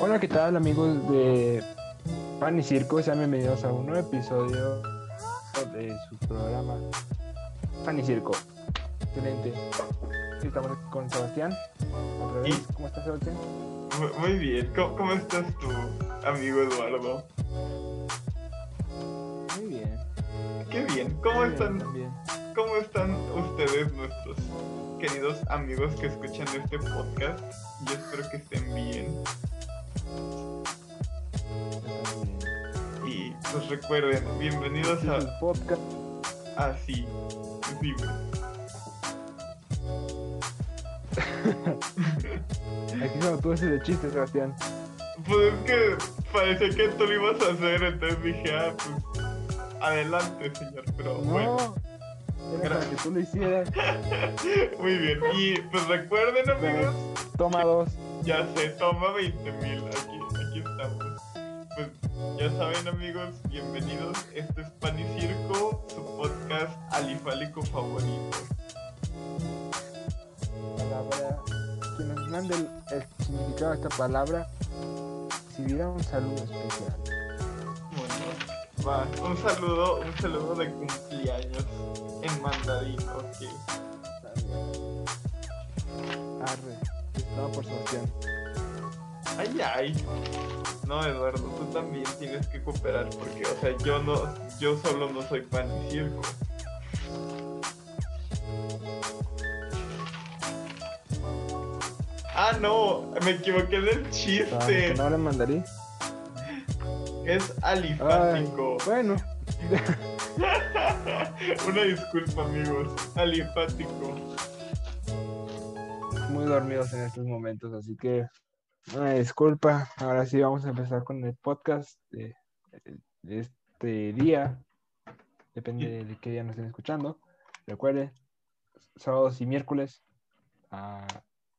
Hola, ¿qué tal amigos de Pan y Circo? Sean bienvenidos a un nuevo episodio de su programa Pan y Circo. Excelente. Estamos con Sebastián. Otra vez. ¿Cómo estás, Sebastián? Muy bien. ¿Cómo, cómo estás tú, amigo Eduardo? Muy bien. Qué bien. ¿Cómo Muy bien están? también. ¿Cómo están ustedes, nuestros queridos amigos que escuchan este podcast? Yo espero que estén bien. Pues recuerden, bienvenidos el a podcast. Así. Sí. Aquí solo tú haces de chiste, Sebastián. Pues es que parecía que tú lo ibas a hacer, entonces dije, ah, pues adelante, señor. Pero bueno, No, era para que tú lo hicieras. muy bien. Y pues recuerden, amigos. Toma dos. Ya se toma 20 mil. Aquí, ya saben, amigos, bienvenidos. Este es Pan y Circo, su podcast alifálico favorito. palabra, que nos mande el, el significado de esta palabra, recibirá un saludo especial. Bueno, va. Un saludo, un saludo de cumpleaños en mandarín, ok. Arre, estaba por Sebastián. Ay, ay. No, Eduardo, tú también tienes que cooperar porque, o sea, yo no, yo solo no soy pan y circo. Ah, no, me equivoqué del Ah, chiste. que no le mandarí. Es Ay, alifático. bueno, Una disculpa, amigos. Alifático. muy dormidos en estos momentos, así que una disculpa. Ahora sí vamos a empezar con el podcast de, de este día. Depende de qué día nos estén escuchando. Recuerden, sábados y miércoles a,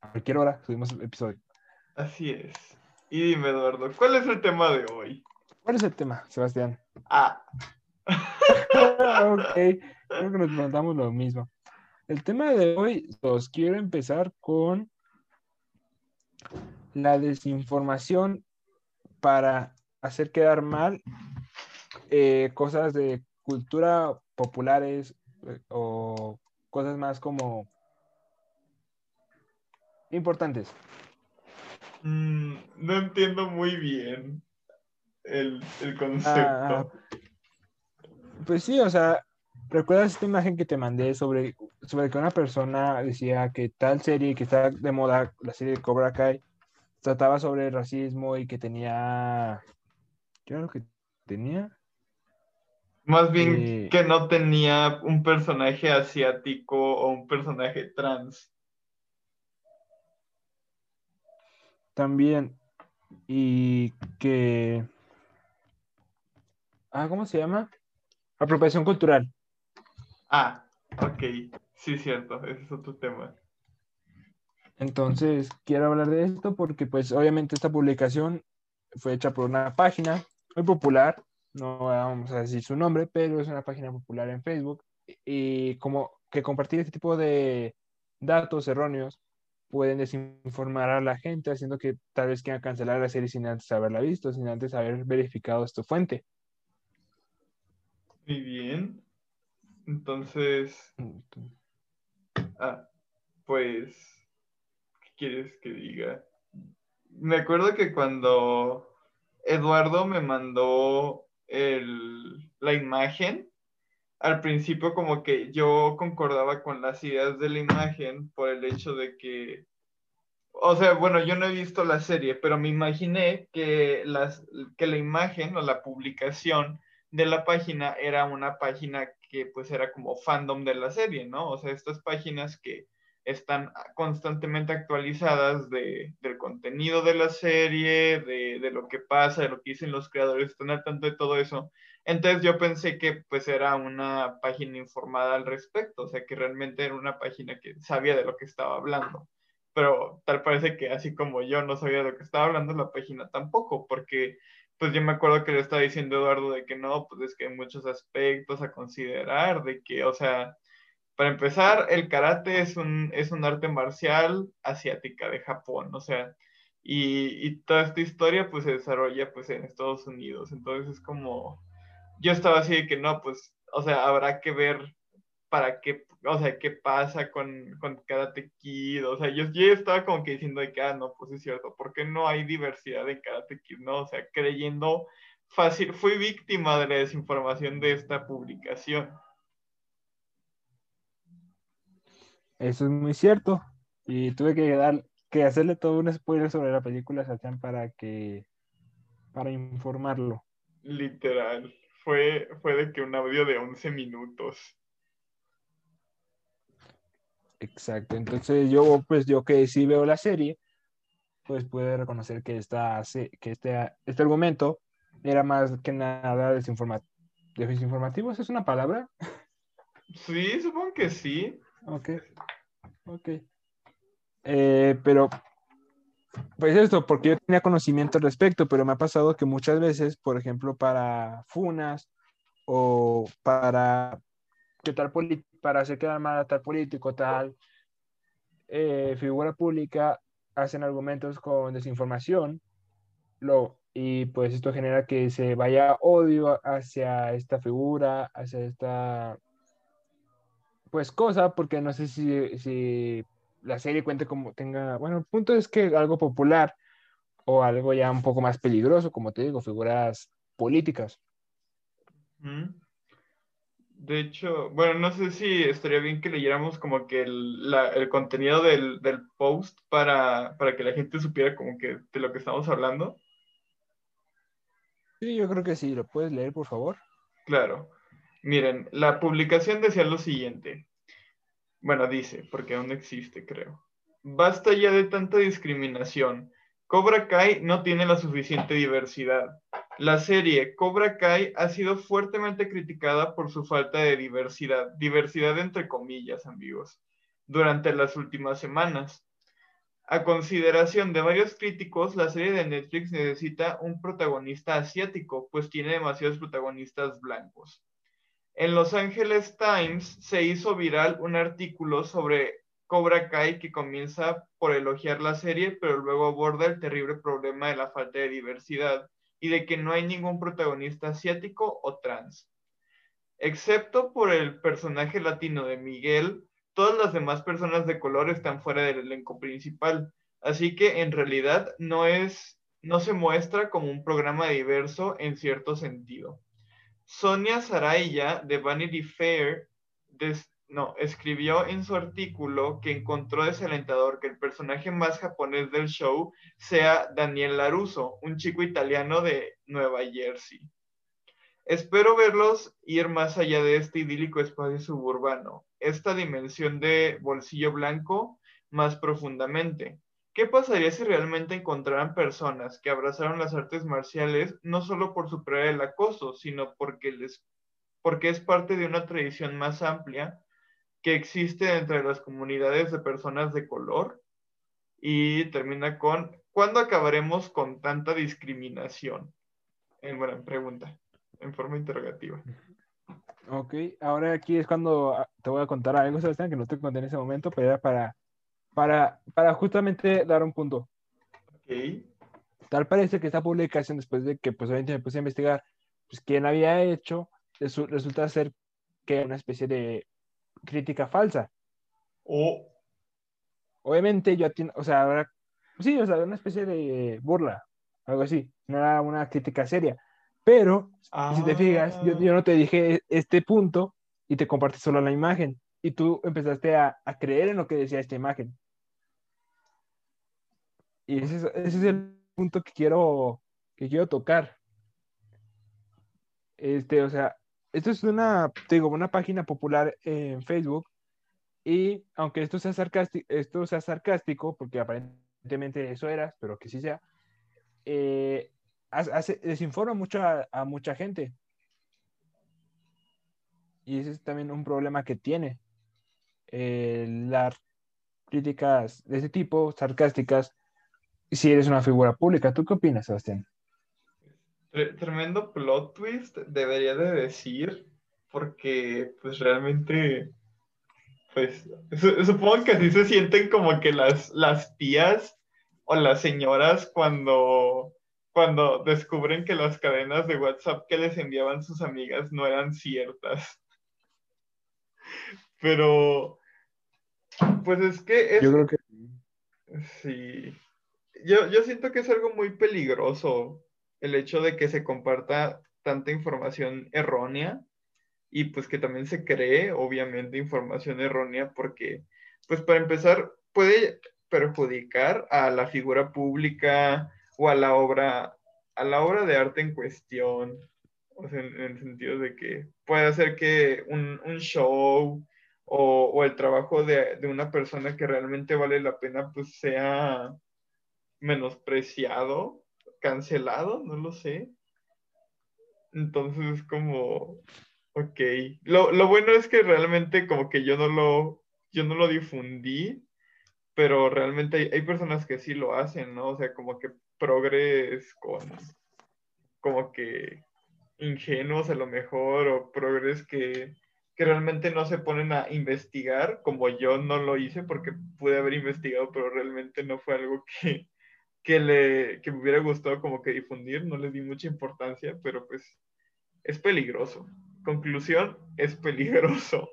a cualquier hora subimos el episodio. Así es. Y dime, Eduardo, ¿cuál es el tema de hoy? ¿Cuál es el tema, Sebastián? Ah, ok, creo que nos preguntamos lo mismo. El tema de hoy, os quiero empezar con la desinformación para hacer quedar mal eh, cosas de cultura populares eh, o cosas más como importantes. mm, no entiendo muy bien el, el concepto. Ah, Pues sí, o sea, ¿recuerdas esta imagen que te mandé sobre, sobre que una persona decía que tal serie que está de moda, la serie de Cobra Kai, trataba sobre el racismo y que tenía... ¿Qué era lo que tenía? Más bien eh, que no tenía un personaje asiático o un personaje trans. También. Y que... Ah, ¿cómo se llama? Apropiación cultural. Ah, ok. Sí, cierto. Ese es otro tema. Entonces, quiero hablar de esto porque, pues, obviamente esta publicación fue hecha por una página muy popular, no vamos a decir su nombre, pero es una página popular en Facebook y como que compartir este tipo de datos erróneos pueden desinformar a la gente, haciendo que tal vez quieran cancelar la serie sin antes haberla visto, sin antes haber verificado esta fuente. Muy bien. Entonces, ah, pues, ¿qué quieres que diga? Me acuerdo que cuando Eduardo me mandó el, la imagen, al principio como que yo concordaba con las ideas de la imagen por el hecho de que, o sea, bueno, yo no he visto la serie, pero me imaginé que, las, que la imagen o la publicación de la página era una página que pues era como fandom de la serie, ¿no? O sea, estas páginas que están constantemente actualizadas de, del contenido de la serie, de, de, lo que pasa, de lo que dicen los creadores, están al tanto de todo eso. Entonces yo pensé que pues era una página informada al respecto, o sea, que realmente era una página que sabía de lo que estaba hablando. Pero tal parece que así como yo no sabía de lo que estaba hablando, la página tampoco, porque pues yo me acuerdo que le estaba diciendo Eduardo de que no, pues es que hay muchos aspectos a considerar, de que, o sea, para empezar, el karate es un, es un arte marcial asiática de Japón, o sea, y, y, toda esta historia pues se desarrolla pues en Estados Unidos. Entonces es como, yo estaba así de que no, pues, o sea, habrá que ver para qué, o sea, qué pasa con, con Karate Kid, o sea, yo, yo estaba como que diciendo de que, ah, no, pues es cierto, ¿por qué no hay diversidad en Karate Kid, no? O sea, creyendo fácil, fui víctima de la desinformación de esta publicación. Eso es muy cierto, y tuve que dar, que hacerle todo un spoiler sobre la película Sachan para que, para informarlo. Literal, fue, fue de que un audio de 11 minutos. Exacto, entonces yo, pues yo que sí veo la serie, pues puede reconocer que, esta, que este, este argumento era más que nada desinformativo. ¿Desinformativo es una palabra? Sí, supongo que sí. Ok, ok. Eh, pero, pues esto, porque yo tenía conocimiento al respecto, pero me ha pasado que muchas veces, por ejemplo, para funas o para que tal para hacer quedar mal a tal político, tal eh, figura pública, hacen argumentos con desinformación, lo, y pues esto genera que se vaya odio hacia esta figura, hacia esta pues cosa, porque no sé si, si la serie cuente como tenga, bueno, el punto es que algo popular o algo ya un poco más peligroso, como te digo, figuras políticas. De hecho, bueno, no sé si estaría bien que leyéramos como que el, el contenido del, del post para, para, que la gente supiera como que de lo que estamos hablando. Sí, yo creo que sí. ¿Lo puedes leer, por favor? Claro. Miren, la publicación decía lo siguiente. Bueno, dice, porque aún existe, creo. Basta ya de tanta discriminación. Cobra Kai no tiene la suficiente diversidad. La serie Cobra Kai ha sido fuertemente criticada por su falta de diversidad, diversidad entre comillas, amigos, durante las últimas semanas. A consideración de varios críticos, la serie de Netflix necesita un protagonista asiático, pues tiene demasiados protagonistas blancos. En Los Angeles Times se hizo viral un artículo sobre Cobra Kai que comienza por elogiar la serie, pero luego aborda el terrible problema de la falta de diversidad y de que no hay ningún protagonista asiático o trans. Excepto por el personaje latino de Miguel, todas las demás personas de color están fuera del elenco principal, así que en realidad no es no se muestra como un programa diverso en cierto sentido. Sonia Saraya de Vanity Fair no, escribió en su artículo que encontró desalentador que el personaje más japonés del show sea Daniel Laruso, un chico italiano de Nueva Jersey. Espero verlos ir más allá de este idílico espacio suburbano, esta dimensión de bolsillo blanco más profundamente. ¿Qué pasaría si realmente encontraran personas que abrazaron las artes marciales no solo por superar el acoso, sino porque, les, porque es parte de una tradición más amplia que existe entre las comunidades de personas de color y termina con ¿cuándo acabaremos con tanta discriminación? En buena pregunta, en forma interrogativa. Ok, ahora aquí es cuando ah, te voy a contar algo, Sebastián, que no te conté en ese momento, pero era para, para, para justamente dar un punto. Tal parece que esta publicación, después de que pues obviamente me puse a investigar pues, quién había hecho, resulta ser que una especie de crítica falsa. O. Obviamente yo, o sea, ahora, sí, o sea, una especie de burla, algo así, no era una crítica seria. Pero, si te fijas, yo, no te dije este punto y te compartí solo la imagen. Y tú empezaste a, creer en lo que decía esta imagen. Y ese es, el punto que quiero, que quiero tocar. Este, o sea, esto es una, digo, una página popular en Facebook y aunque esto sea sarcástico, esto sea sarcástico porque aparentemente eso era, pero que sí sea, eh, hace, desinforma mucho a, mucha gente. Y ese es también un problema que tiene. Eh, las críticas de ese tipo, sarcásticas, si eres una figura pública. ¿Tú qué opinas, Sebastián? Tremendo plot twist, debería de decir, porque pues realmente, pues supongo que así se sienten como que las, las tías o las señoras cuando, cuando descubren que las cadenas de WhatsApp que les enviaban sus amigas no eran ciertas. Pero, pues es que... Es, Yo creo que... Sí. Yo, yo siento que es algo muy peligroso el hecho de que se comparta tanta información errónea y pues que también se cree, obviamente, información errónea porque, pues para empezar, puede perjudicar a la figura pública o a la obra, a la obra de arte en cuestión. O sea, en, el sentido de que puede hacer que un, un show o, el trabajo de, de, una persona que realmente vale la pena, pues sea menospreciado, cancelado, no lo sé. Entonces, como, ok. Lo, lo, bueno es que realmente como que yo no lo, yo no lo difundí, pero realmente hay, hay, personas que sí lo hacen, ¿no? O sea, como que progres con, como que ingenuos a lo mejor, o progres que, que realmente no se ponen a investigar, como yo no lo hice porque pude haber investigado, pero realmente no fue algo que, que, le, que me hubiera gustado como que difundir, no le di mucha importancia, pero pues es peligroso. Conclusión, es peligroso.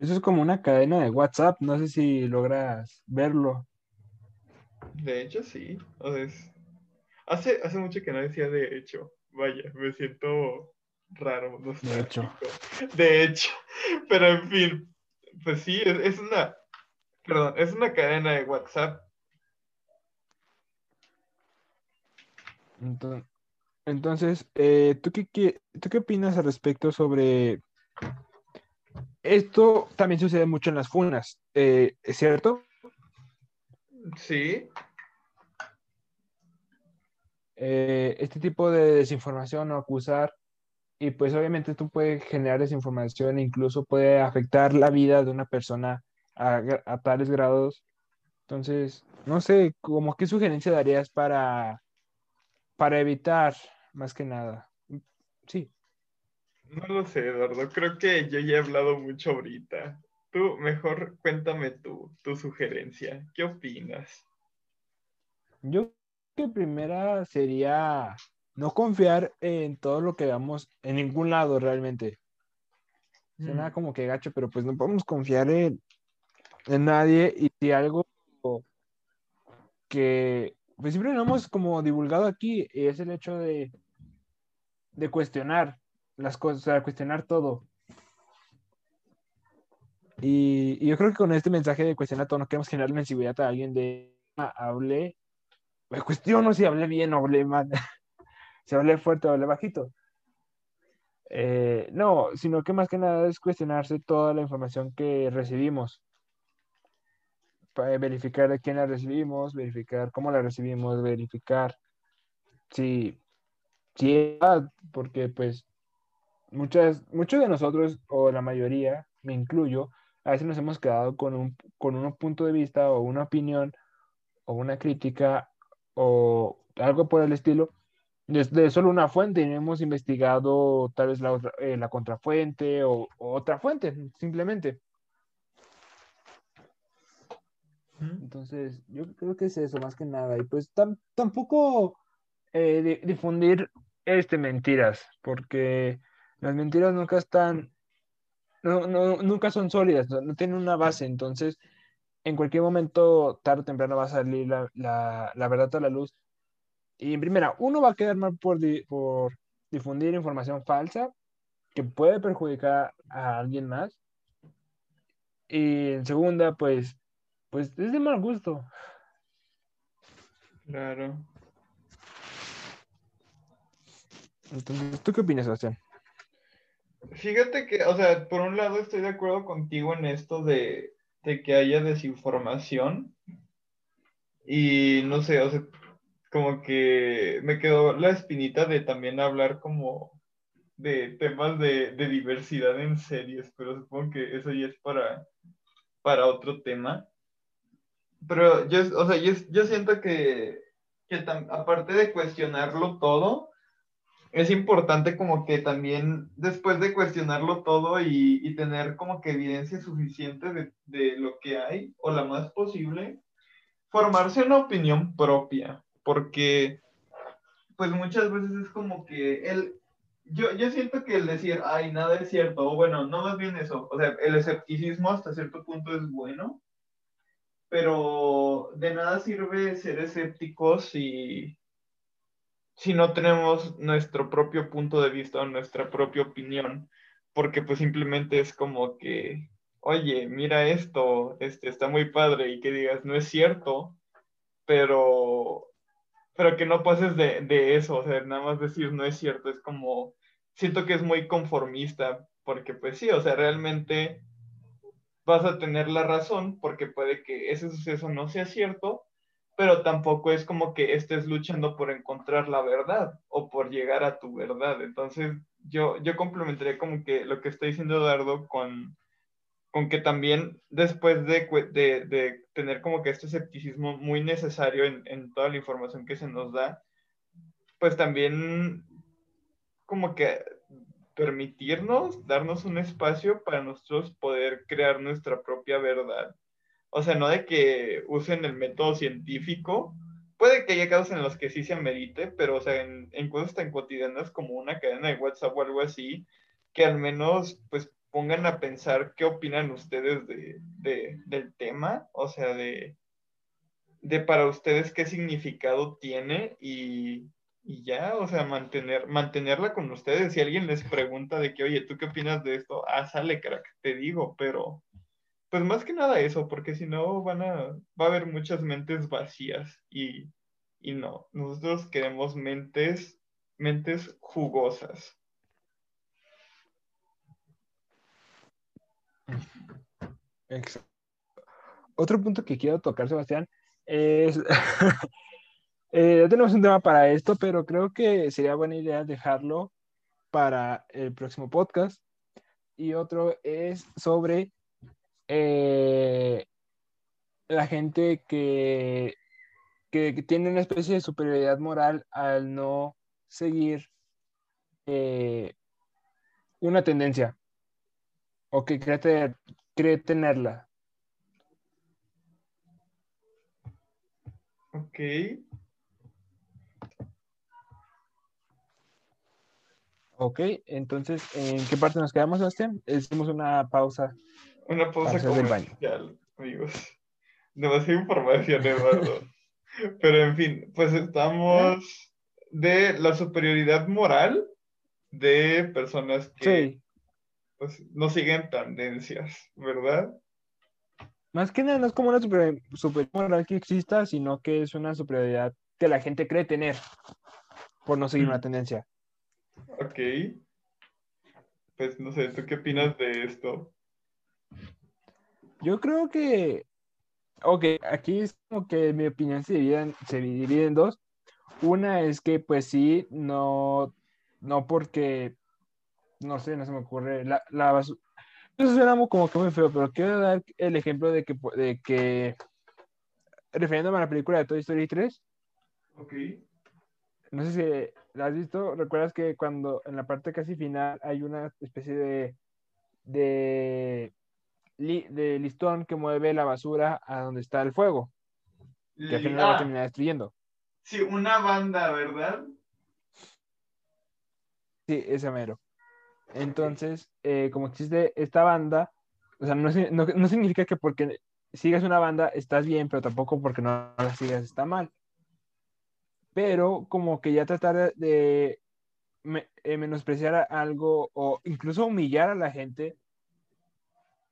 Eso es como una cadena de WhatsApp, no sé si logras verlo. De hecho, sí. O sea, es... hace, hace mucho que no decía de hecho. Vaya, me siento raro. No de hecho. De hecho. Pero en fin, pues sí, es, es una, perdón, es una cadena de WhatsApp. Entonces, entonces eh, ¿tú, qué, qué, ¿tú qué opinas al respecto sobre esto? También sucede mucho en las funas, eh, ¿es cierto? Sí. Eh, este tipo de desinformación o acusar, y pues obviamente tú puedes generar desinformación e incluso puede afectar la vida de una persona a, a tales grados. Entonces, no sé, como qué sugerencia darías para, para evitar más que nada. Sí. No lo sé, Eduardo. Creo que yo ya he hablado mucho ahorita. Tú, mejor cuéntame tú, tu sugerencia. ¿Qué opinas? Yo que primera sería no confiar en todo lo que veamos en ningún lado realmente. Suena mm. como que gacho, pero pues no podemos confiar en, en nadie y si algo que pues siempre no hemos como divulgado aquí es el hecho de, de cuestionar las cosas, o sea, cuestionar todo. Y, y, yo creo que con este mensaje de cuestionar todo no queremos generar una inseguridad a alguien de ah, hable, cuestiono si hablé bien o hablé mal, si hablé fuerte o hablé bajito. Eh, no, sino que más que nada es cuestionarse toda la información que recibimos verificar de quién la recibimos, verificar cómo la recibimos, verificar si, si porque pues muchas, muchos de nosotros, o la mayoría, me incluyo, a veces nos hemos quedado con un, con un punto de vista o una opinión o una crítica o algo por el estilo desde solo una fuente y no hemos investigado tal vez la, otra, eh, la contrafuente o, o, otra fuente, simplemente. Entonces, yo creo que es eso más que nada. Y pues tampoco eh, difundir este, mentiras, porque las mentiras nunca están, no, no, nunca son sólidas, no, tienen una base. Entonces, en cualquier momento, tarde o temprano, va a salir la, la, la verdad a la luz. Y en primera, uno va a quedar mal por, por difundir información falsa que puede perjudicar a alguien más. Y en segunda, pues pues es de mal gusto. Claro. Entonces, ¿tú qué opinas, Sebastián? Fíjate que, o sea, por un lado estoy de acuerdo contigo en esto de, de que haya desinformación. Y no sé, o sea, como que me quedó la espinita de también hablar como de temas de, de diversidad en series, pero supongo que eso ya es para, para otro tema. Pero yo, o sea, yo, yo siento que, que aparte de cuestionarlo todo, es importante como que también después de cuestionarlo todo y, y tener como que evidencia suficiente de, de, lo que hay o la más posible, formarse una opinión propia, porque pues muchas veces es como que el, yo, yo siento que el decir, ay, nada es cierto, o bueno, no más bien eso, o sea, el escepticismo hasta cierto punto es bueno, pero de nada sirve ser escépticos si, si no tenemos nuestro propio punto de vista o nuestra propia opinión, porque pues simplemente es como que, oye, mira esto, este está muy padre y que digas, no es cierto, pero, pero que no pases de, de eso, o sea, nada más decir no es cierto, es como, siento que es muy conformista, porque pues sí, o sea, realmente vas a tener la razón porque puede que ese suceso no sea cierto, pero tampoco es como que estés luchando por encontrar la verdad o por llegar a tu verdad. Entonces, yo, yo complementaría como que lo que está diciendo Eduardo con, con que también después de, de, tener como que este escepticismo muy necesario en, en toda la información que se nos da, pues también como que permitirnos, darnos un espacio para nosotros poder crear nuestra propia verdad. O sea, no de que usen el método científico. Puede que haya casos en los que sí se amerite, pero o sea, en, en cosas tan cotidianas como una cadena de WhatsApp o algo así, que al menos pues pongan a pensar qué opinan ustedes de, de, del tema, o sea, de, de para ustedes qué significado tiene y, y ya, o sea, mantener, mantenerla con ustedes. Si alguien les pregunta de que, oye, ¿tú qué opinas de esto? Ah, sale, crack, te digo, pero pues más que nada eso, porque si no van a, va a haber muchas mentes vacías y, y no, nosotros queremos mentes, mentes jugosas. Otro punto que quiero tocar, Sebastián, es Eh, ya tenemos un tema para esto, pero creo que sería buena idea dejarlo para el próximo podcast. Y otro es sobre eh, la gente que, que, tiene una especie de superioridad moral al no seguir eh, una tendencia o que cree, cree tenerla. Ok. Ok, entonces, ¿en qué parte nos quedamos, Sebastián? Hicimos una pausa. Una pausa comercial, amigos. Demasiada información, Eduardo. Pero en fin, pues estamos de la superioridad moral de personas que pues, no siguen tendencias, ¿verdad? Más que nada, no es como una superioridad moral que exista, sino que es una superioridad que la gente cree tener por no seguir una tendencia. Ok. Pues no sé, ¿tú qué opinas de esto? Yo creo que, ok, aquí es como que mi opinión se divide, se divide en dos. Una es que pues sí, no, no porque, no sé, no se me ocurre, la, la basura, eso suena como que muy feo, pero quiero dar el ejemplo de que, de que refiriéndome a la película de Toy Story 3. Ok. No sé si ¿La has visto? ¿Recuerdas que cuando en la parte casi final hay una especie de, de, de listón que mueve la basura a donde está el fuego? Que al final va a ah. terminar destruyendo. Sí, una banda, ¿verdad? Sí, ese mero. Entonces, eh, como existe esta banda, o sea, no, no, no, significa que porque sigas una banda estás bien, pero tampoco porque no la sigas está mal pero como que ya tratar de eh, menospreciar algo o incluso humillar a la gente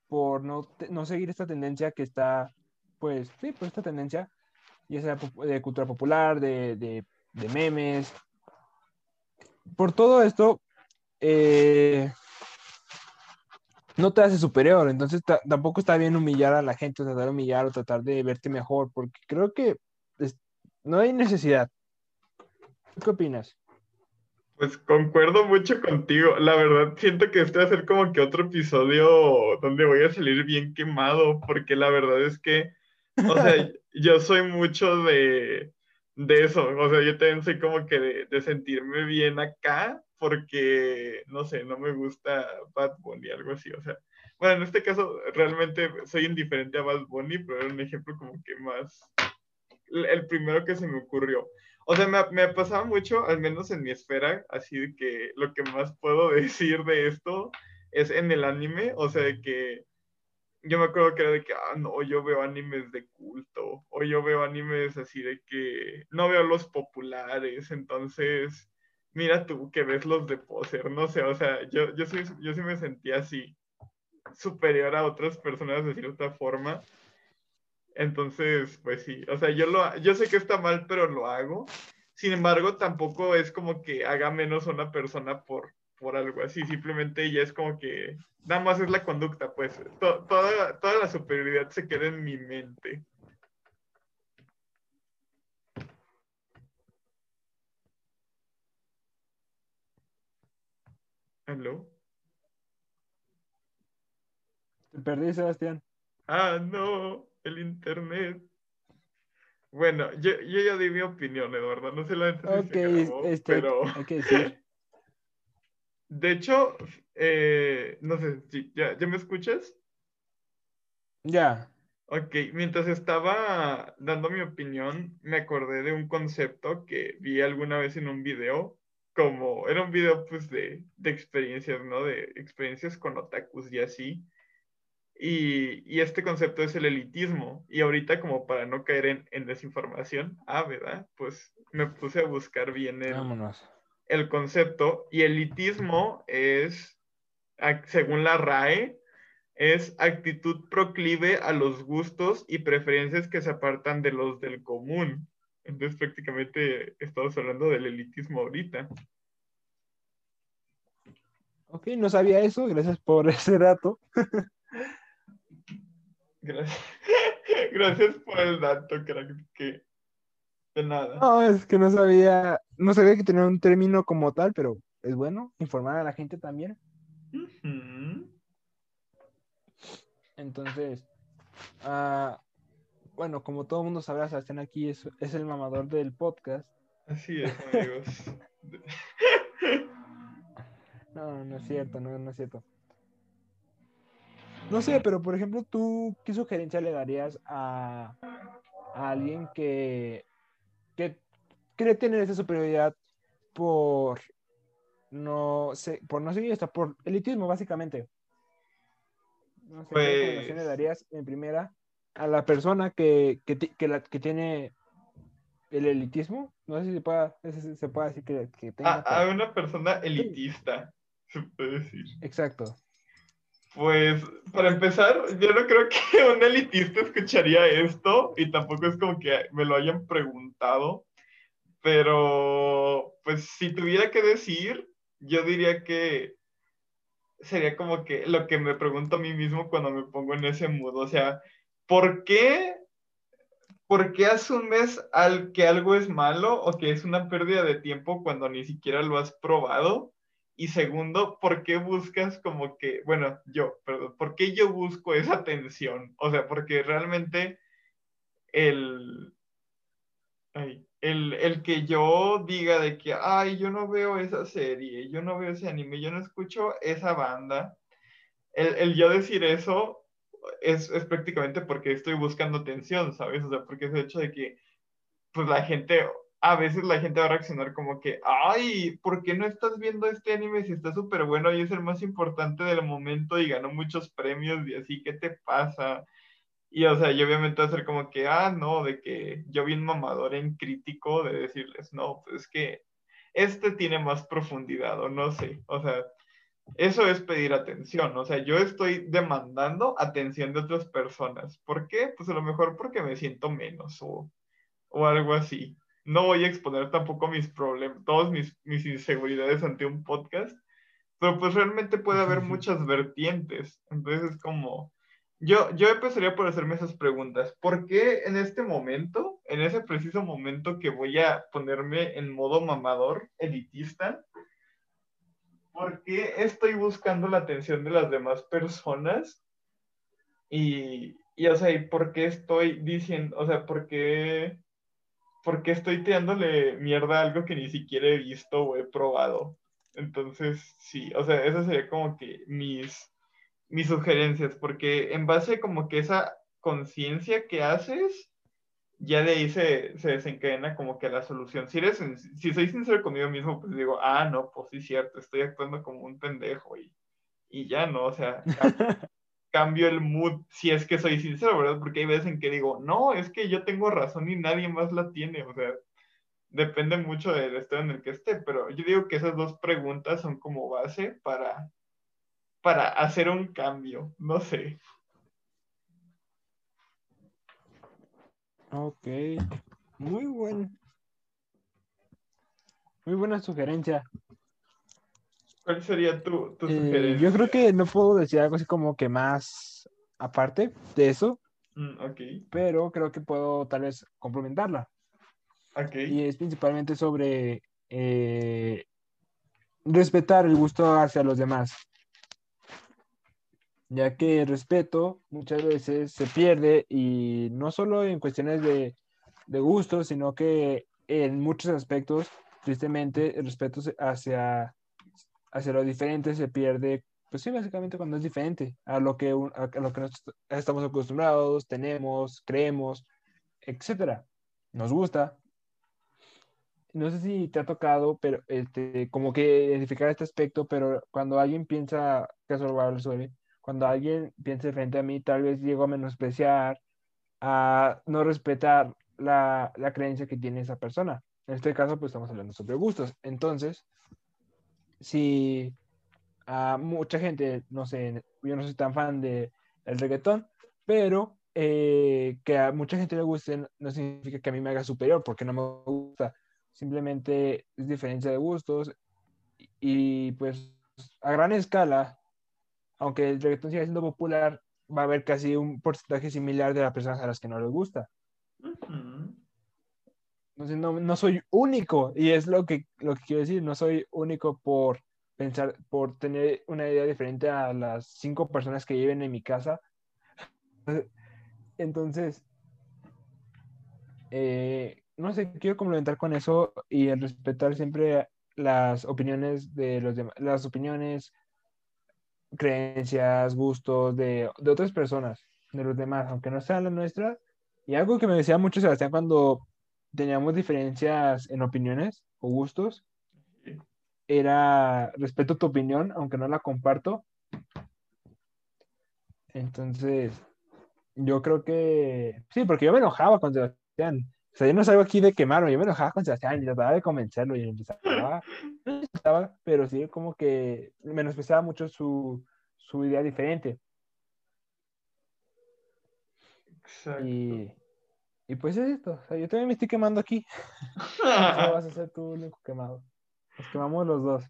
por no, no, seguir esta tendencia que está, pues sí, pues esta tendencia, ya sea de cultura popular, de, de, de memes. Por todo esto, eh, no te hace superior, entonces tampoco está bien humillar a la gente, tratar de humillar o tratar de verte mejor, porque creo que no hay necesidad. ¿Qué opinas? Pues concuerdo mucho contigo. La verdad, siento que este va a ser como que otro episodio donde voy a salir bien quemado, porque la verdad es que, o sea, yo soy mucho de, de eso. O sea, yo también soy como que de, de, sentirme bien acá, porque, no sé, no me gusta Bad Bunny, algo así. O sea, bueno, en este caso realmente soy indiferente a Bad Bunny, pero era un ejemplo como que más, el primero que se me ocurrió. O sea, me, me pasaba mucho, al menos en mi esfera, así que lo que más puedo decir de esto es en el anime, o sea, de que yo me acuerdo que era de que, ah, no, yo veo animes de culto, o yo veo animes así de que no veo los populares, entonces, mira tú que ves los de poser, no sé, o sea, yo, yo, sí, yo sí me sentía así, superior a otras personas de cierta forma. Entonces, pues sí, o sea, yo, lo, yo sé que está mal, pero lo hago. Sin embargo, tampoco es como que haga menos a una persona por, por algo así, simplemente ya es como que nada más es la conducta, pues toda, toda la superioridad se queda en mi mente. ¿Aló? Te perdí, Sebastián. Ah, no, el internet. Bueno, yo, ya di mi opinión, Eduardo. No sé la okay, este, pero... Decir. De hecho, eh, no sé, ¿ya, ¿ya me escuchas? Ya. Ok, mientras estaba dando mi opinión, me acordé de un concepto que vi alguna vez en un video, como era un video pues de, de experiencias, ¿no? De experiencias con otakus y así. Y, y, este concepto es el elitismo. Y ahorita como para no caer en, en desinformación, ah, ¿verdad? Pues me puse a buscar bien el, Vámonos el concepto y elitismo es, según la RAE, es actitud proclive a los gustos y preferencias que se apartan de los del común. Entonces prácticamente estamos hablando del elitismo ahorita. Ok, no sabía eso, gracias por ese dato. gracias, gracias por el dato, crack, que de nada. No, es que no sabía, no sabía que tenía un término como tal, pero es bueno informar a la gente también. Entonces, uh, bueno, como todo mundo sabrá, Sebastián aquí es, es el mamador del podcast. Así es, amigos. no, no es cierto, no, no es cierto. No sé, pero por ejemplo, ¿tú qué sugerencia le darías a, a alguien que que cree tener esa superioridad por no sé, por no seguir hasta por elitismo, básicamente. No sé, ¿qué pues le darías en primera a la persona que, que, que, la, que tiene el elitismo? No sé si se puede, se puede decir que, que tenga. A, una persona elitista, se puede decir. Exacto. Pues, para empezar, yo no creo que un elitista escucharía esto y tampoco es como que me lo hayan preguntado, pero pues si tuviera que decir, yo diría que sería como que lo que me pregunto a mí mismo cuando me pongo en ese mood, o sea, ¿por qué, ¿por qué asumes al que algo es malo o que es una pérdida de tiempo cuando ni siquiera lo has probado? Y segundo, ¿por qué buscas como que, bueno, yo, perdón, ¿por qué yo busco esa atención? O sea, porque realmente el, el, el, que yo diga de que, ay, yo no veo esa serie, yo no veo ese anime, yo no escucho esa banda, el, el yo decir eso es, es, prácticamente porque estoy buscando atención, ¿sabes? O sea, porque es el hecho de que, pues la gente a veces la gente va a reaccionar como que, ay, ¿por qué no estás viendo este anime si está súper bueno y es el más importante del momento y ganó muchos premios y así, ¿qué te pasa? Y o sea, yo obviamente va a ser como que, ah, no, de que yo vi un mamador en crítico de decirles, no, pues es que este tiene más profundidad o no sé, o sea, eso es pedir atención, o sea, yo estoy demandando atención de otras personas. ¿Por qué? Pues a lo mejor porque me siento menos o, o algo así no voy a exponer tampoco mis problemas, todas mis, mis inseguridades ante un podcast, pero pues realmente puede haber muchas vertientes. Entonces es como, yo, yo empezaría por hacerme esas preguntas. ¿Por qué en este momento, en ese preciso momento que voy a ponerme en modo mamador, elitista, ¿por qué estoy buscando la atención de las demás personas? Y, y o sea, ¿y por qué estoy diciendo, o sea, por qué porque estoy tirándole mierda a algo que ni siquiera he visto o he probado. Entonces, sí, o sea, esas serían como que mis, mis sugerencias, porque en base como que esa conciencia que haces, ya de ahí se, se, desencadena como que la solución. Si, eres, si soy sincero conmigo mismo, pues digo, ah, no, pues sí, cierto, estoy actuando como un pendejo y, y ya no, o sea, cambio el mood si es que soy sincero, ¿verdad? Porque hay veces en que digo, no, es que yo tengo razón y nadie más la tiene, o sea, depende mucho del estado en el que esté, pero yo digo que esas dos preguntas son como base para, para hacer un cambio, no sé. Ok, muy buen. Muy buena sugerencia. ¿Cuál sería tu, tu Eh, sugerencia? yo creo que no puedo decir algo así como que más aparte de eso, Mm, pero creo que puedo tal vez complementarla. ok. Y es principalmente sobre eh, respetar el gusto hacia los demás. Ya que el respeto muchas veces se pierde y no solo en cuestiones de, de gusto, sino que en muchos aspectos, tristemente, el respeto hacia, hacia lo diferente se pierde, pues sí, básicamente cuando es diferente a lo que, a lo que nosotros estamos acostumbrados, tenemos, creemos, etcétera. Nos gusta. No sé si te ha tocado, pero este, como que identificar este aspecto, pero cuando alguien piensa, lo hablo sobre, cuando alguien piensa frente a mí, tal vez llego a menospreciar, a no respetar la, la creencia que tiene esa persona. En este caso, pues estamos hablando sobre gustos. Entonces, si a mucha gente, no sé, yo no soy tan fan de el reggaetón, pero eh, que a mucha gente le guste no significa que a mí me haga superior, porque no me gusta. Simplemente es diferencia de gustos y, pues a gran escala, aunque el reggaetón siga siendo popular, va a haber casi un porcentaje similar de las personas a las que no les gusta. Entonces no, no soy único y es lo que, lo que quiero decir, no soy único por pensar, por tener una idea diferente a las cinco personas que viven en mi casa. Entonces, eh, no sé, quiero complementar con eso y el respetar siempre las opiniones de los demás, las opiniones, creencias, gustos de, de otras personas, de los demás, aunque no sean las nuestras. Y algo que me decía mucho Sebastián cuando teníamos diferencias en opiniones o gustos, era respeto tu opinión, aunque no la comparto. Entonces, yo creo que sí, porque yo me enojaba con Sebastián. O sea, yo no salgo aquí de quemarme, yo me enojaba con Sebastián y trataba de convencerlo y empezaba, no estaba, pero sí como que menospreciaba mucho su, su idea diferente. Exacto. Y, y pues es esto. O sea, yo también me estoy quemando aquí. No vas a ser tú único quemado. Nos quemamos los dos.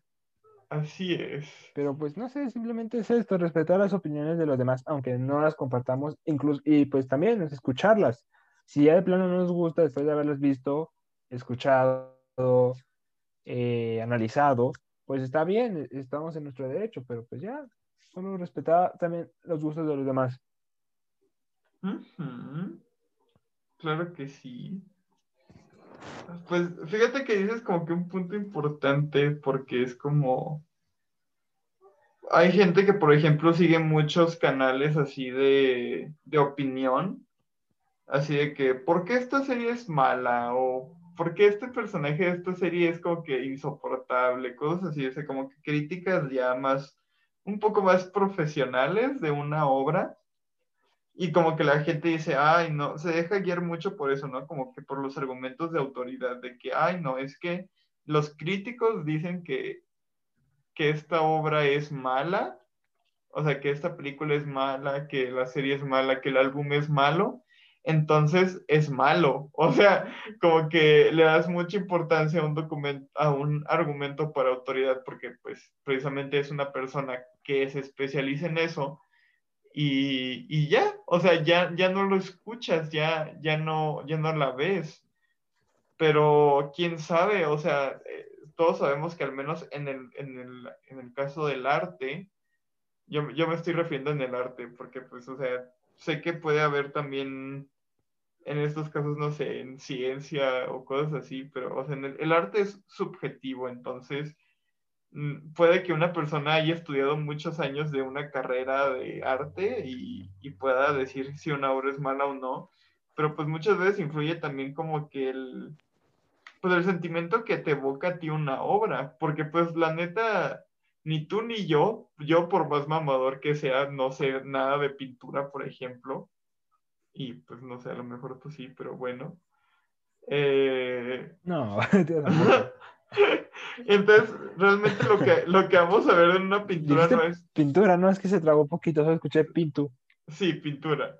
Así es. Pero pues no sé, simplemente es esto, respetar las opiniones de los demás, aunque no las compartamos, incluso, y pues también es escucharlas. Si ya de plano no nos gusta, después de haberlas visto, escuchado, eh, analizado, pues está bien, estamos en nuestro derecho, pero pues ya, solo respetar también los gustos de los demás. Claro que sí. Pues fíjate que dices como que un punto importante porque es como... Hay gente que, por ejemplo, sigue muchos canales así de, de opinión. Así de que, ¿por qué esta serie es mala? O ¿por qué este personaje de esta serie es como que insoportable? Cosas así, o sea, como que críticas ya más, un poco más profesionales de una obra. Y como que la gente dice, ay, no, se deja guiar mucho por eso, ¿no? Como que por los argumentos de autoridad, de que, ay, no, es que los críticos dicen que, que esta obra es mala, o sea, que esta película es mala, que la serie es mala, que el álbum es malo, entonces es malo. O sea, como que le das mucha importancia a un documento, a un argumento por autoridad, porque pues precisamente es una persona que se especializa en eso y, y, ya, o sea, ya, ya no lo escuchas, ya, ya, no, ya no la ves. Pero quién sabe, o sea, eh, todos sabemos que al menos en el, en el, en el caso del arte, yo, yo, me estoy refiriendo en el arte, porque pues, o sea, sé que puede haber también en estos casos, no sé, en ciencia o cosas así, pero, o sea, el, arte es subjetivo, entonces puede que una persona haya estudiado muchos años de una carrera de arte y, y, pueda decir si una obra es mala o no, pero pues muchas veces influye también como que el, pues el sentimiento que te evoca a ti una obra, porque pues la neta, ni tú ni yo, yo por más mamador que sea, no sé nada de pintura, por ejemplo, y pues no sé, a lo mejor tú sí, pero bueno. Eh... No, Entonces, realmente lo que, lo que vamos a ver en una pintura no es. Pintura, no es que se tragó poquito, solo escuché pintu. Sí, pintura.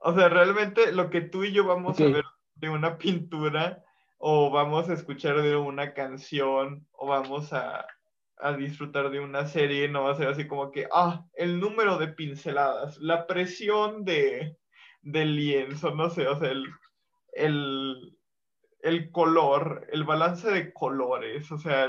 O sea, realmente lo que tú y yo vamos a ver de una pintura, o vamos a escuchar de una canción, o vamos a, a disfrutar de una serie, no va a ser así como que, ah, el número de pinceladas, la presión de, del lienzo, no sé, o sea, el, el, el color, el balance de colores, o sea,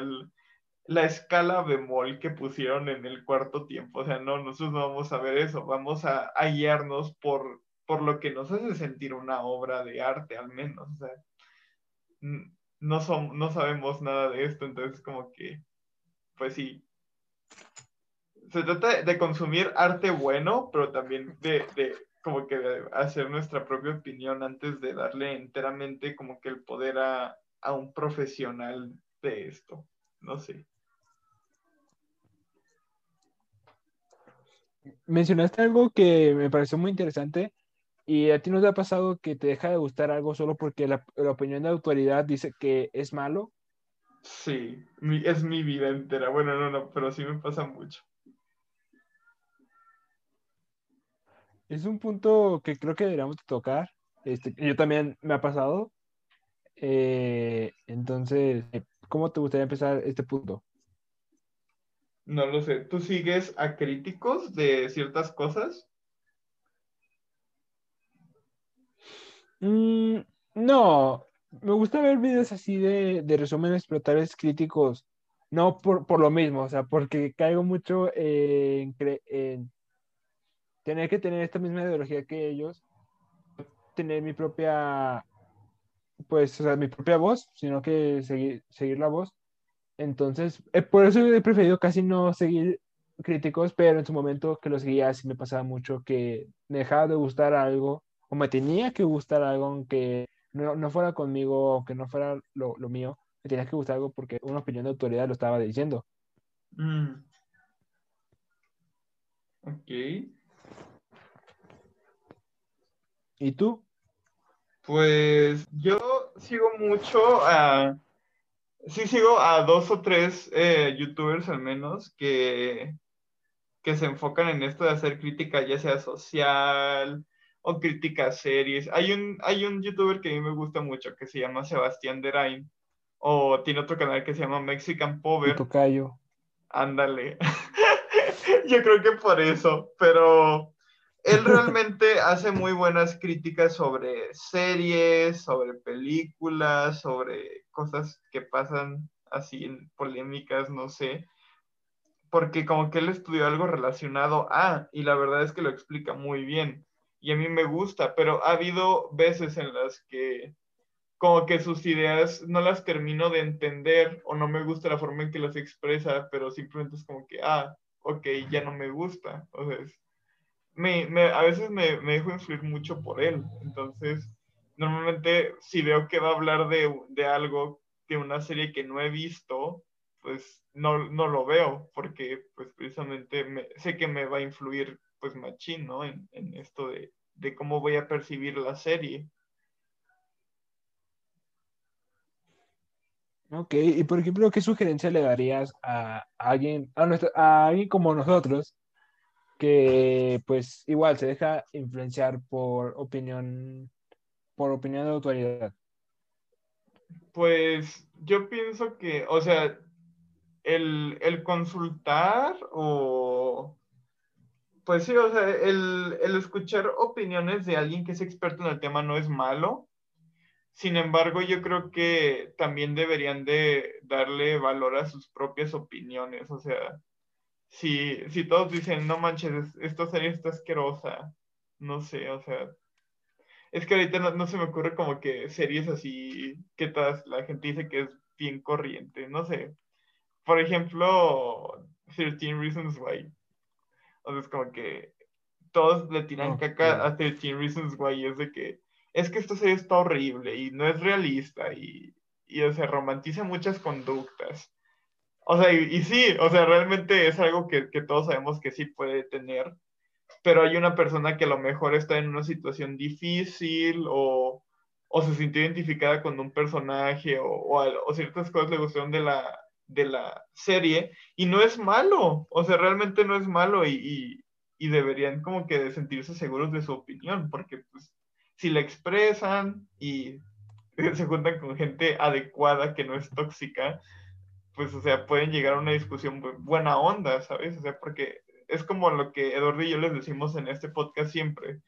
la escala bemol que pusieron en el cuarto tiempo. O sea, no, nosotros no vamos a ver eso, vamos a, guiarnos por, por lo que nos hace sentir una obra de arte, al menos. O sea, no, son, no sabemos nada de esto, entonces como que, pues sí. Se trata de consumir arte bueno, pero también de, de como que hacer nuestra propia opinión antes de darle enteramente como que el poder a, a un profesional de esto. No sé. Mencionaste algo que me pareció muy interesante y a ti no te ha pasado que te deja de gustar algo solo porque la, la opinión de autoridad dice que es malo. Sí, es mi vida entera. Bueno, no, no, pero sí me pasa mucho. Es un punto que creo que deberíamos tocar. Este, yo también me ha pasado. Eh, entonces, ¿cómo te gustaría empezar este punto? No lo sé. ¿Tú sigues a críticos de ciertas cosas? Mm, no, me gusta ver videos así de, resúmenes, pero tal vez críticos, no por, lo mismo, o sea, porque caigo mucho en, en tener que tener esta misma ideología que ellos, tener mi propia, pues, o sea, mi propia voz, sino que seguir, seguir la voz. Entonces, eh, por eso he preferido casi no seguir críticos, pero en su momento que lo seguía así me pasaba mucho que me dejaba de gustar algo, o me tenía que gustar algo, aunque no, no fuera conmigo, aunque no fuera lo, lo, mío, me tenía que gustar algo porque una opinión de autoridad lo estaba diciendo. Mm. Ok. ¿Y tú? Pues yo sigo mucho a... Sí sigo a dos o tres eh, youtubers al menos que, que se enfocan en esto de hacer crítica ya sea social o crítica a series. Hay un, hay un youtuber que a mí me gusta mucho que se llama Sebastián Derain o tiene otro canal que se llama Mexican Power. Tocayo. Ándale. Yo creo que por eso, pero él realmente hace muy buenas críticas sobre series, sobre películas, sobre cosas que pasan así en polémicas, no sé. Porque como que él estudió algo relacionado a, y la verdad es que lo explica muy bien. Y a mí me gusta, pero ha habido veces en las que como que sus ideas no las termino de entender o no me gusta la forma en que las expresa, pero simplemente es como que, ah, ok, ya no me gusta. O me, a veces me, me, dejo influir mucho por él. Entonces, normalmente si veo que va a hablar de, de algo, de una serie que no he visto, pues no, no lo veo, porque pues precisamente me, sé que me va a influir pues machín, ¿no? En, en esto de, de, cómo voy a percibir la serie. Ok, y por ejemplo, ¿qué sugerencia le darías a alguien, a, nuestro, a alguien como nosotros, que pues igual se deja influenciar por opinión, por opinión de autoridad. Pues yo pienso que, o sea, el, consultar o, pues sí, o sea, el, el escuchar opiniones de alguien que es experto en el tema no es malo. Sin embargo, yo creo que también deberían de darle valor a sus propias opiniones. O sea, si, si todos dicen, no manches, esta serie está asquerosa, no sé, o sea, es que ahorita no, se me ocurre como que series así que todas la gente dice que es bien corriente, no sé. Por ejemplo, 13 Reasons Why. O sea, es como que todos le tiran caca a 13 Reasons Why, es de que es que esta serie está horrible y no es realista y, y o sea, romantiza muchas conductas. O sea, y, sí, o sea, realmente es algo que, que, todos sabemos que sí puede tener, pero hay una persona que a lo mejor está en una situación difícil o, o se sintió identificada con un personaje o, o, ciertas cosas le gustaron de la, de la serie y no es malo, o sea, realmente no es malo y, y, deberían como que sentirse seguros de su opinión, porque pues si la expresan y se juntan con gente adecuada que no es tóxica, pues, o sea, pueden llegar a una discusión buena onda, ¿sabes? O sea, porque es como lo que Eduardo y yo les decimos en este podcast siempre.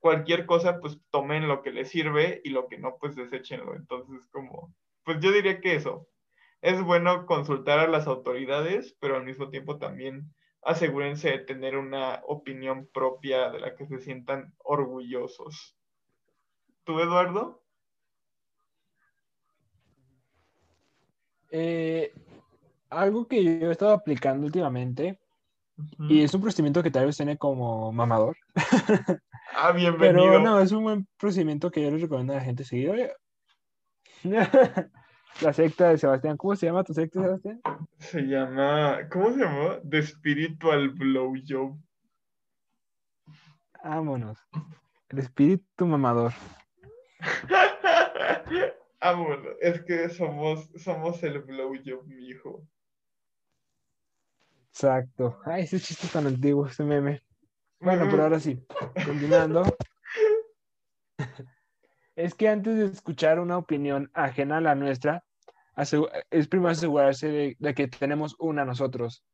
Cualquier cosa, pues tomen lo que les sirve y lo que no, pues deséchenlo. Entonces, como, pues yo diría que eso. Es bueno consultar a las autoridades, pero al mismo tiempo también asegúrense de tener una opinión propia de la que se sientan orgullosos. ¿Tú, Eduardo? Eh, algo que yo he estado aplicando últimamente, y es un procedimiento que tal vez tiene como mamador. Ah, bienvenido. Pero no, es un buen procedimiento que yo les recomiendo a la gente seguir. la secta de Sebastián. ¿Cómo se llama tu secta, Sebastián? Se llama, ¿cómo se llama? The Spiritual Blowjob. Vámonos. El espíritu mamador. Vámonos. Es que somos, somos el blowjob, mi hijo. Exacto. Ay, ese chiste tan antiguo, ese meme. Bueno, pero ahora sí, continuando. es que antes de escuchar una opinión ajena a la nuestra, es primero asegurarse de, que tenemos una nosotros.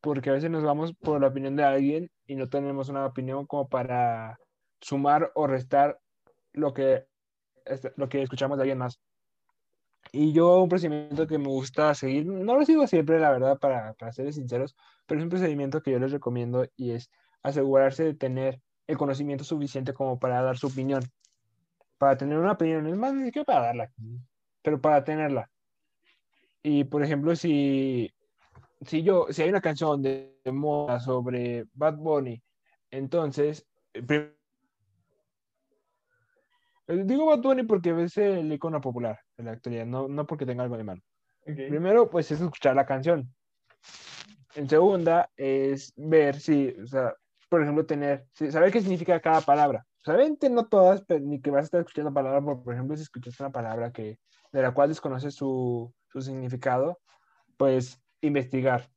Porque a veces nos vamos por la opinión de alguien y no tenemos una opinión como para sumar o restar lo que, lo que escuchamos de alguien más. Y yo un procedimiento que me gusta seguir, no lo sigo siempre, la verdad, para, para ser sinceros, pero es un procedimiento que yo les recomiendo y es asegurarse de tener el conocimiento suficiente como para dar su opinión. Para tener una opinión, es más ni que para darla, pero para tenerla. Y por ejemplo, si, si yo, si hay una canción de, moda sobre Bad Bunny, entonces, eh, digo Bad Bunny porque es el icono popular de la actualidad, no, no porque tenga algo de malo. Primero, pues es escuchar la canción. En segunda, es ver si, o sea, por ejemplo, tener, saber qué significa cada palabra. Obviamente no todas, ni que vas a estar escuchando palabras, por, ejemplo, si escuchas una palabra que, de la cual desconoces su, su significado, pues investigar.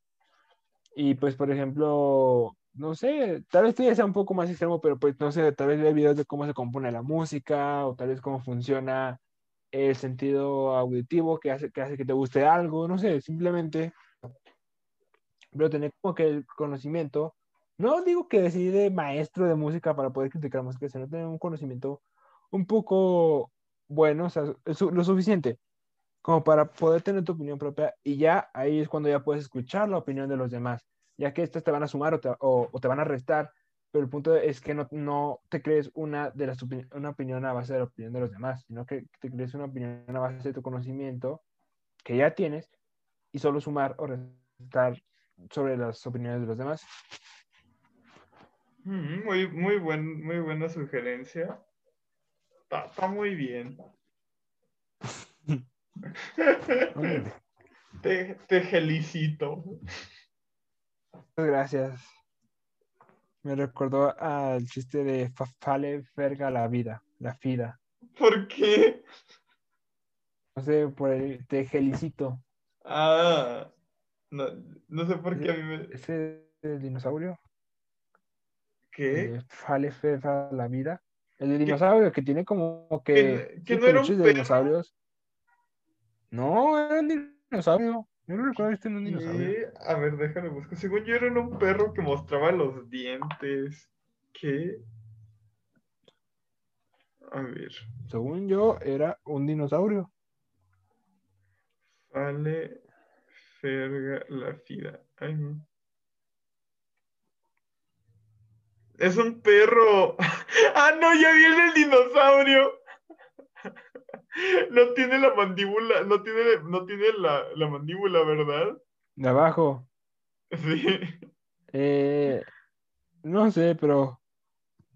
Y pues, por ejemplo, no sé, tal vez ya sea un poco más extremo, pero pues no sé, tal vez ver videos de cómo se compone la música o tal vez cómo funciona el sentido auditivo que hace que, hace que te guste algo, no sé, simplemente, pero tener como que el conocimiento, no digo que decir de maestro de música para poder criticar música, sino tener un conocimiento un poco bueno, o sea, lo suficiente como para poder tener tu opinión propia y ya ahí es cuando ya puedes escuchar la opinión de los demás, ya que estas te van a sumar o te, van a restar pero el punto es que no, te crees una, de las una opinión a base de la opinión de los demás, sino que te crees una opinión a base de tu conocimiento que ya tienes y solo sumar o restar sobre las opiniones de los demás. Muy, muy, buen, muy buena sugerencia. Está, muy bien. te, te felicito. Gracias. Me recordó al chiste de Fale verga la vida, la fida. ¿Por qué? No sé, por el te felicito. Ah, no, no sé por qué a mí me. ¿Ese dinosaurio? ¿Qué? Fale verga la vida. El dinosaurio que tiene como que. ¿Que, no era un de dinosaurios. No, era el dinosaurio. Yo no recuerdo este en un dinosaurio. A ver, déjame buscar. Según yo era un perro que mostraba los dientes. ¿Qué? A ver. Según yo, era un dinosaurio. Vale, ferga la fida. Ay, no. Es un perro. ah, no, ya viene el dinosaurio. No tiene la mandíbula, no tiene, no tiene la, la mandíbula, ¿verdad? De abajo. Sí. Eh, No sé, pero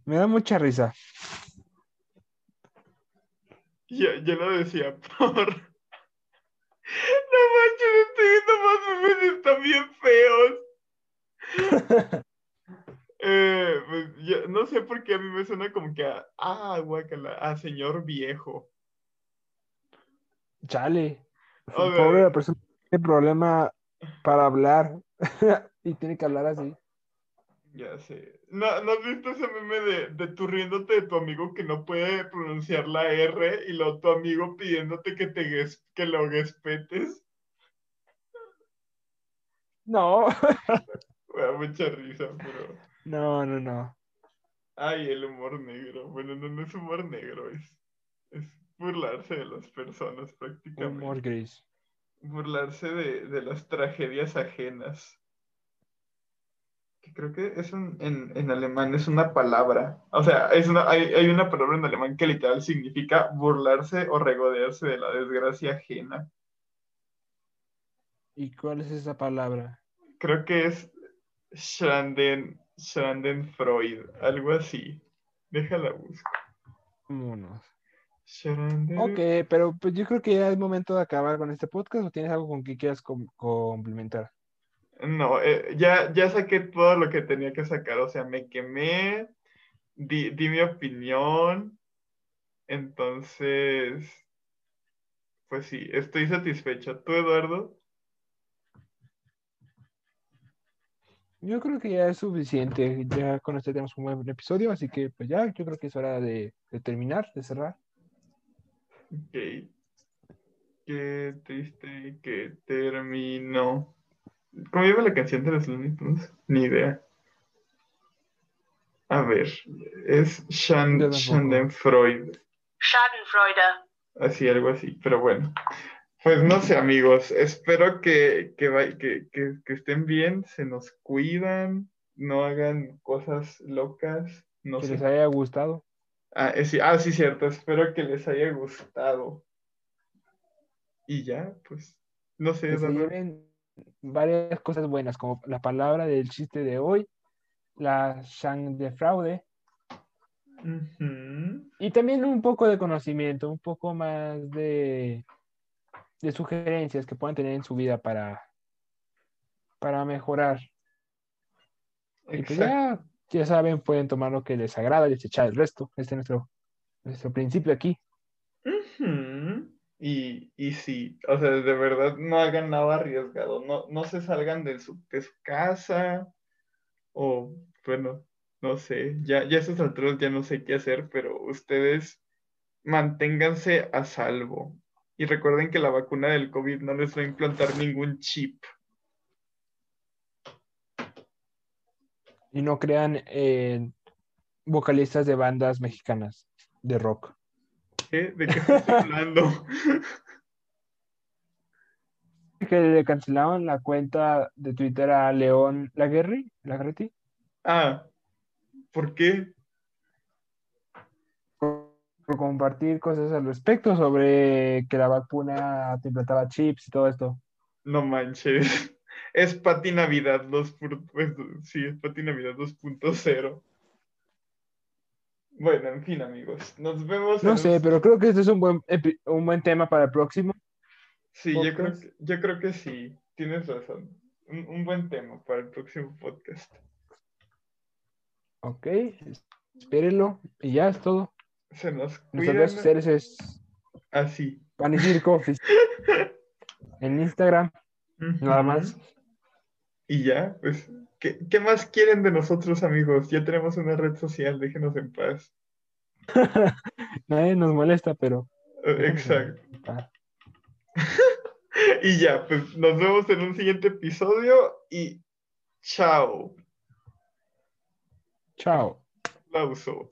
me da mucha risa. Yo lo decía por. No manches, estoy viendo más memes, están bien feos. Eh, pues, yo- no sé por qué a mí me suena como que a. Ah, guácala, a señor viejo. Chale. A ver. Pobre la persona que tiene problema para hablar y tiene que hablar así. Ya sé. ¿No, ¿no has visto ese meme de, de tú riéndote de tu amigo que no puede pronunciar la R y luego tu amigo pidiéndote que, te que lo gespetes? No. Me da mucha risa, pero. No, no, no. Ay, el humor negro. Bueno, no, no es humor negro, es, es burlarse de las personas prácticamente. Humor gris. Burlarse de, de las tragedias ajenas. Que creo que es un, en, en alemán es una palabra. O sea, es una, hay, hay una palabra en alemán que literal significa burlarse o regodearse de la desgracia ajena. ¿Y cuál es esa palabra? Creo que es Schanden, Freud, algo así. Déjala buscar. Vámonos. Schanden- Ok, pero pues yo creo que ya es momento de acabar con este podcast o tienes algo con que quieras com- complementar. No, eh, ya, ya saqué todo lo que tenía que sacar, o sea, me quemé, di, di mi opinión, entonces, pues sí, estoy satisfecho. ¿Tú, Eduardo? Yo creo que ya es suficiente. Ya con este tenemos un buen episodio, así que pues ya, yo creo que es hora de, de terminar, de cerrar. Ok. Qué triste que terminó. ¿Cómo iba la canción de los Looney Tunes? Ni idea. A ver, es. Schadenfreude. Schadenfreude. Así, algo así, pero bueno. Pues no sé, amigos, espero que, que, que, que- que estén bien, se nos cuidan, no hagan cosas locas, no Que sé. les haya gustado. Ah, eh, sí, ah, sí, cierto, espero que les haya gustado. Y ya, pues, no sé, se lleven varias cosas buenas, como la palabra del chiste de hoy, la Shang de fraude, Ujú. y también un poco de conocimiento, un poco más de, de sugerencias que puedan tener en su vida para, para mejorar. Y pues Exacto. ya, ya saben, pueden tomar lo que les agrada y desechar el resto. Este es nuestro, nuestro principio aquí. Ujú. Y, y sí, o sea, de verdad no hagan nada arriesgado, no, no se salgan de su, de su casa o, bueno, no sé, ya, ya a estas alturas ya no sé qué hacer, pero ustedes manténganse a salvo. Y recuerden que la vacuna del COVID no les va a implantar ningún chip. Y no crean vocalistas de bandas mexicanas de rock. ¿Qué? ¿De qué estás hablando? Que le cancelaron la cuenta de Twitter a León Laguerri, Laguerri, Ah, ¿por qué? Por, compartir cosas al respecto sobre que la vacuna te implantaba chips y todo esto. No manches. Es Pati Navidad 2. por- pues, sí, es Pati Navidad 2.0. Bueno, en fin, amigos. Nos vemos. No en sé, pero creo que este es un buen, un buen tema para el próximo. Sí, yo creo, que, yo creo que sí. Tienes razón. Un, un buen tema para el próximo podcast. Ok, espérenlo y ya es todo. Se nos Nuestras cuidan. redes sociales es Así. Pan y Circo en Instagram, nada más. Y ya, pues, ¿qué, qué más quieren de nosotros, amigos? Ya tenemos una red social, déjenos en paz. Nadie nos molesta, pero. Eh, Exacto. Y ya, pues nos vemos en un siguiente episodio y chao. Chao. Aplauso.